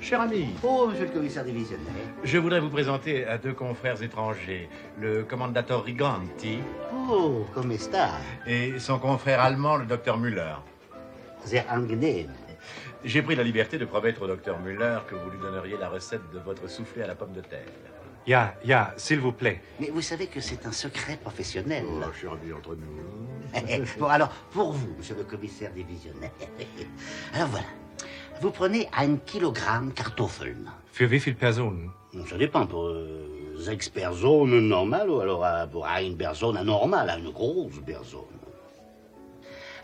Cher ami, Oh, monsieur le commissaire divisionnaire. je voudrais vous présenter à deux confrères étrangers, le commandateur Riganti Oh, comme está? et son confrère allemand, le docteur Müller. Sehr angenehm. J'ai pris la liberté de promettre au docteur Müller que vous lui donneriez la recette de votre soufflé à la pomme de terre. Ja, ja, s'il vous plaît. Mais vous savez que c'est un secret professionnel. cher ami, entre nous. bon, alors, pour vous, monsieur le commissaire divisionnaire. alors voilà. Vous prenez un kilogramme Kartoffeln. Für wie viele Personen? Ça dépend pour euh, sechs personnes normales ou alors euh, pour une personne anormale, une grosse personne.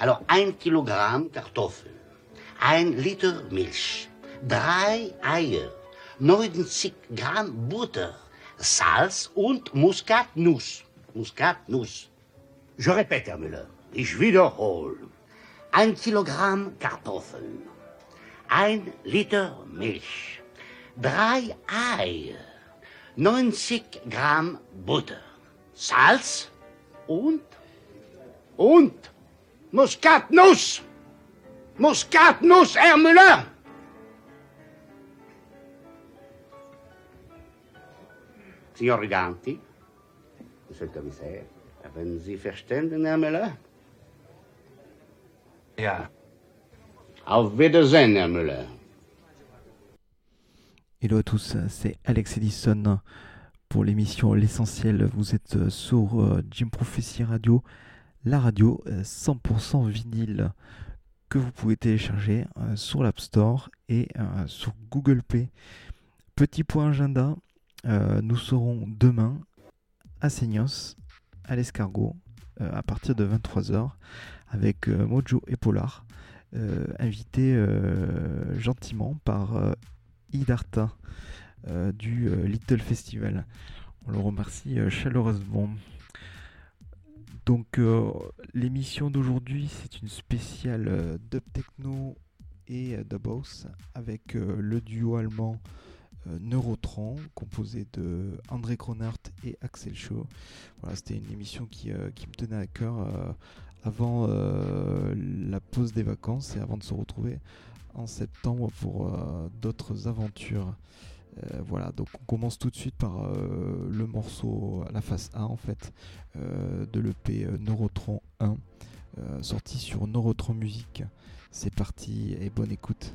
Alors, un kilogramme Kartoffeln, un Liter Milch, drei Eier, 90 Gramm Butter, Salz und Muskatnuss. Muskatnuss. Je répète, Herr Müller, ich wiederhole. Ein Kilogramm Kartoffeln, ein Liter Milch, drei Eier, 90 Gramm Butter, Salz und, und Muskatnuss. Muskatnuss, Herr Müller. Signor Riganti, Monsieur le Commissaire, haben Sie verstanden, Herr Müller? Ja. Auf Wiedersehen, Herr. Hello à tous, c'est Alex Edison pour l'émission L'essentiel. Vous êtes euh, sur euh, Jim Prophecy Radio, la radio euh, 100% vinyle que vous pouvez télécharger euh, sur l'App Store et euh, sur Google Play. Petit point agenda, euh, nous serons demain à Seignos, à l'escargot, euh, à partir de 23h avec euh, Mojo et Polar, euh, invités euh, gentiment par euh, Idarta du Little Festival. On le remercie chaleureusement. Donc l'émission d'aujourd'hui c'est une spéciale dub techno et dub house avec le duo allemand Neurotron composé de André Kronert et Axel Shaw. Voilà, c'était une émission qui, qui me tenait à cœur avant euh, la pause des vacances et avant de se retrouver en septembre pour euh, d'autres aventures. Euh, voilà, donc on commence tout de suite par le morceau, la face A en fait, de l'EP Neurotron 1, euh, sorti sur Neurotron Music. C'est parti et bonne écoute.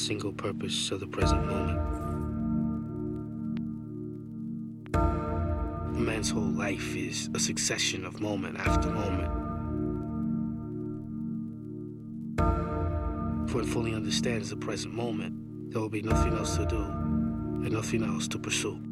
single purpose of the present moment. A man's whole life is a succession of moment after moment. If one fully understands the present moment, there will be nothing else to do and nothing else to pursue.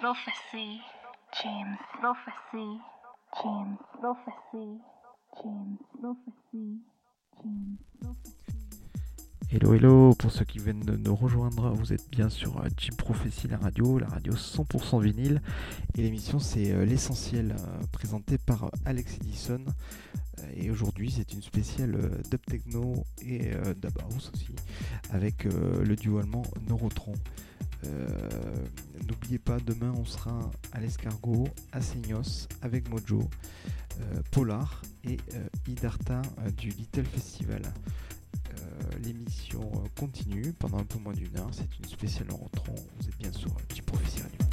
Prophecy. James. Prophecy. James. Prophecy. James. Prophecy. James. Hello hello, pour ceux qui viennent de nous rejoindre, vous êtes bien sur euh, Jim Prophecy, la radio, la radio 100% vinyle. Et l'émission c'est euh, l'essentiel, euh, présentée par Alex Edison. Et aujourd'hui c'est une spéciale dub techno et dub house aussi, avec le duo allemand Neurotron. Euh, N'oubliez pas, demain on sera à l'escargot, à Seignos, avec Mojo, euh, Polar et euh, Idarta du Little Festival. L'émission continue pendant un peu moins d'une heure. C'est une spéciale en rentrant. Vous êtes bien sur euh, Petit Radio.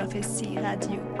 Prophecy Radio.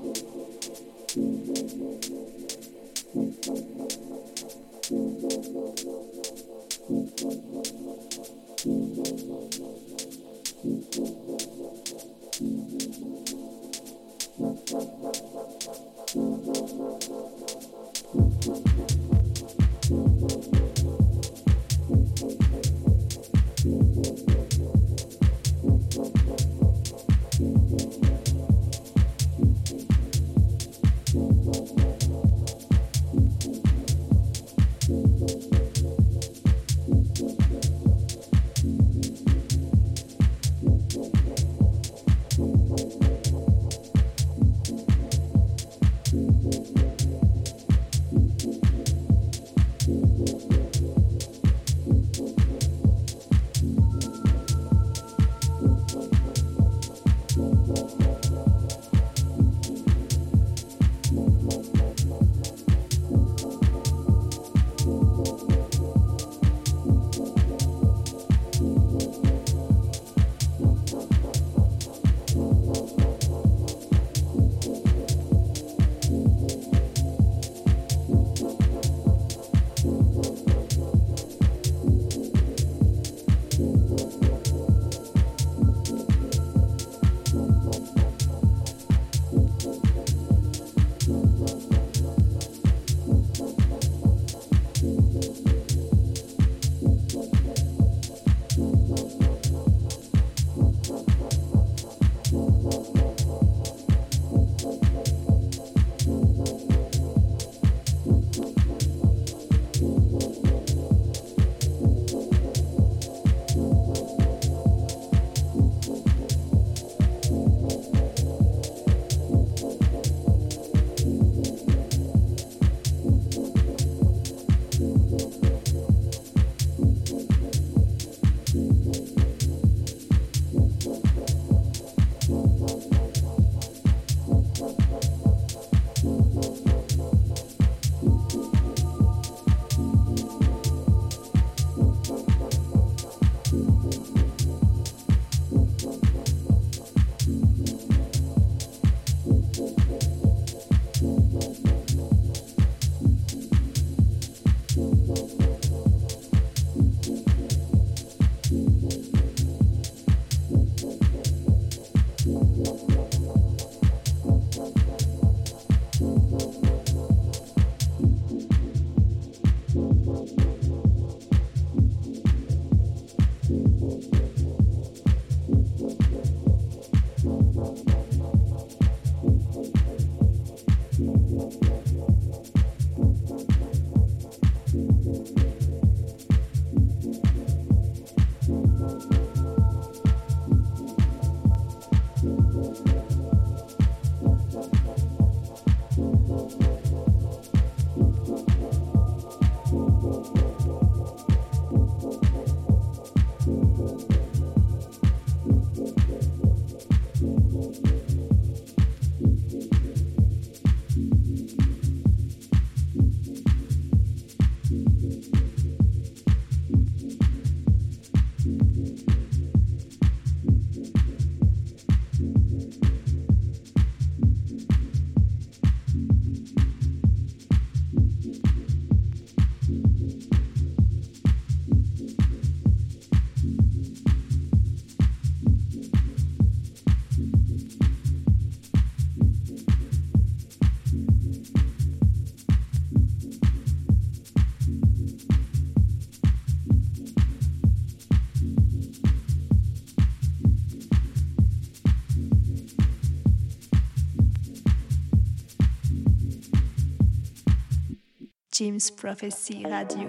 James Prophecy Radio.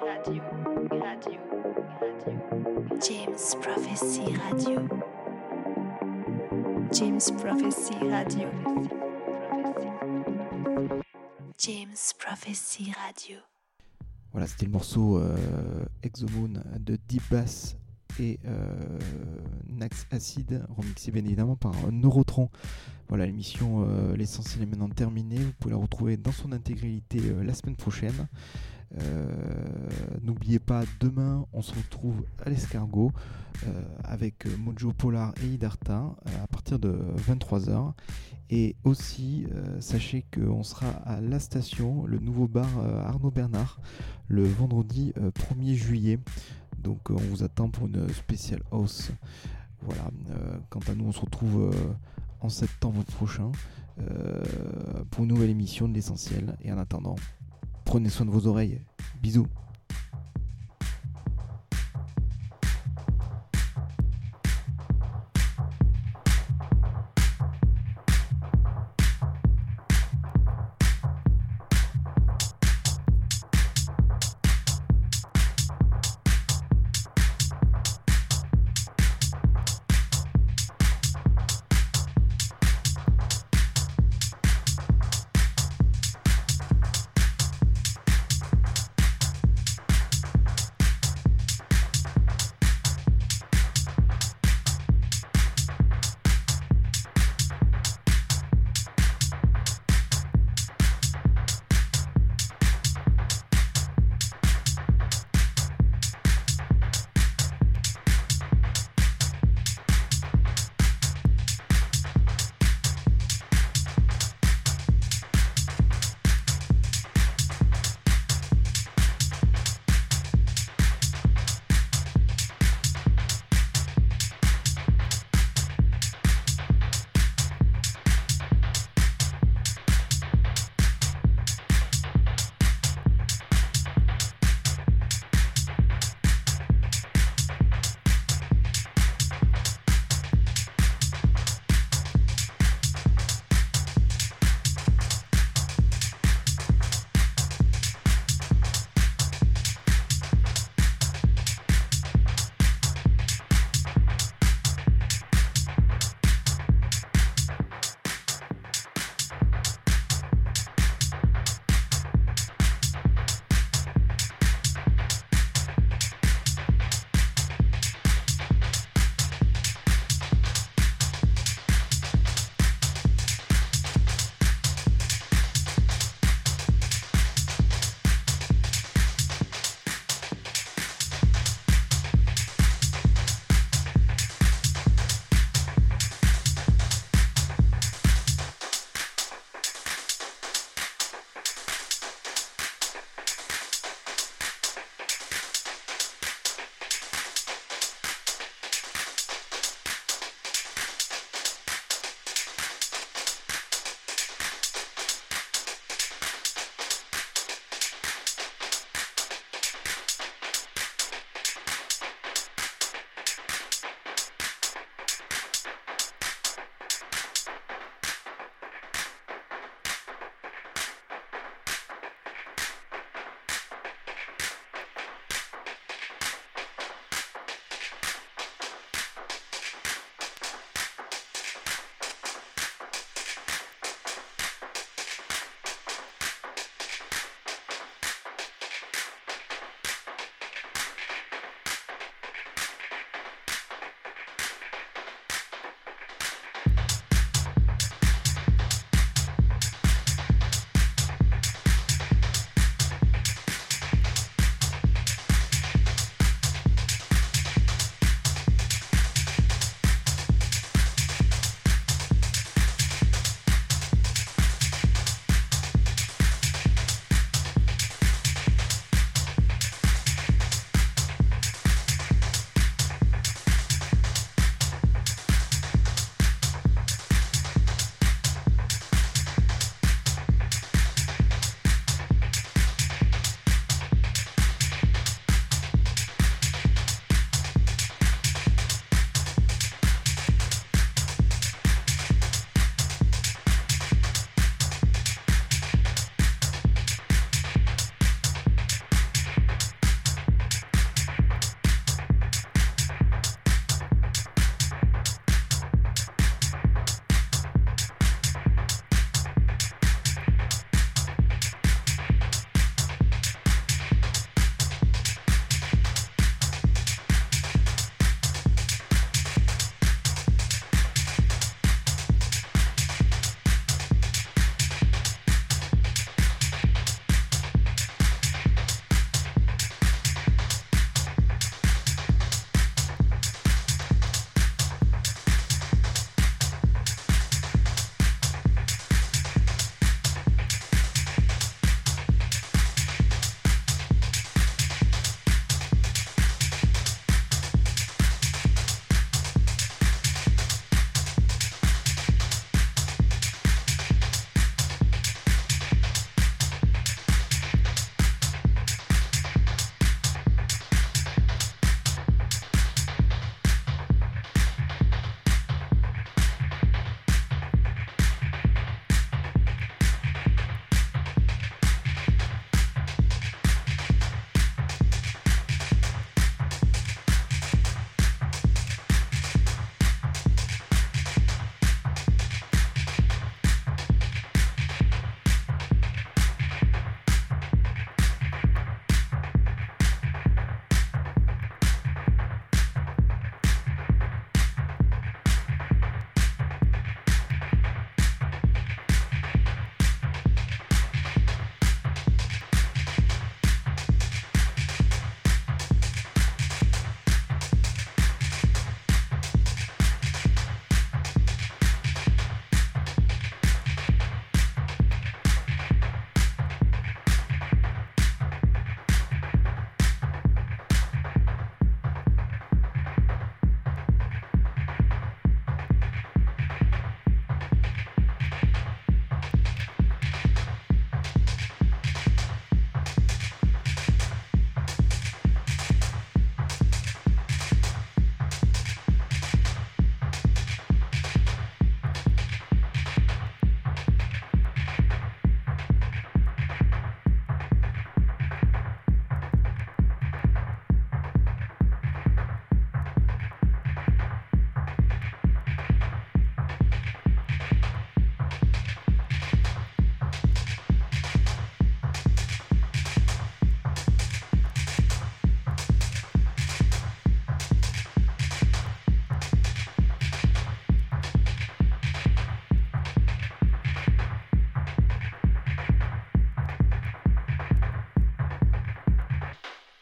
Radio. Radio. Radio. James Prophecy Radio. James Prophecy Radio. James Prophecy Radio. Voilà, c'était le morceau euh, Exomoon de Deep Bass et euh, Nax Acid, remixé bien évidemment par Neurotron. Voilà, l'émission euh, L'essentiel est maintenant terminée. Vous pouvez la retrouver dans son intégralité euh, la semaine prochaine. Euh, N'oubliez pas, demain, on se retrouve à l'escargot euh, avec euh, Mojo Polar et Idarta euh, à partir de 23h. Et aussi, euh, sachez qu'on sera à La Station, le nouveau bar euh, Arnaud Bernard, le vendredi euh, 1er juillet. Donc euh, on vous attend pour une spéciale hausse. Voilà. euh, quant à nous, on se retrouve euh, en septembre prochain pour une nouvelle émission de l'essentiel. Et en attendant, prenez soin de vos oreilles. Bisous.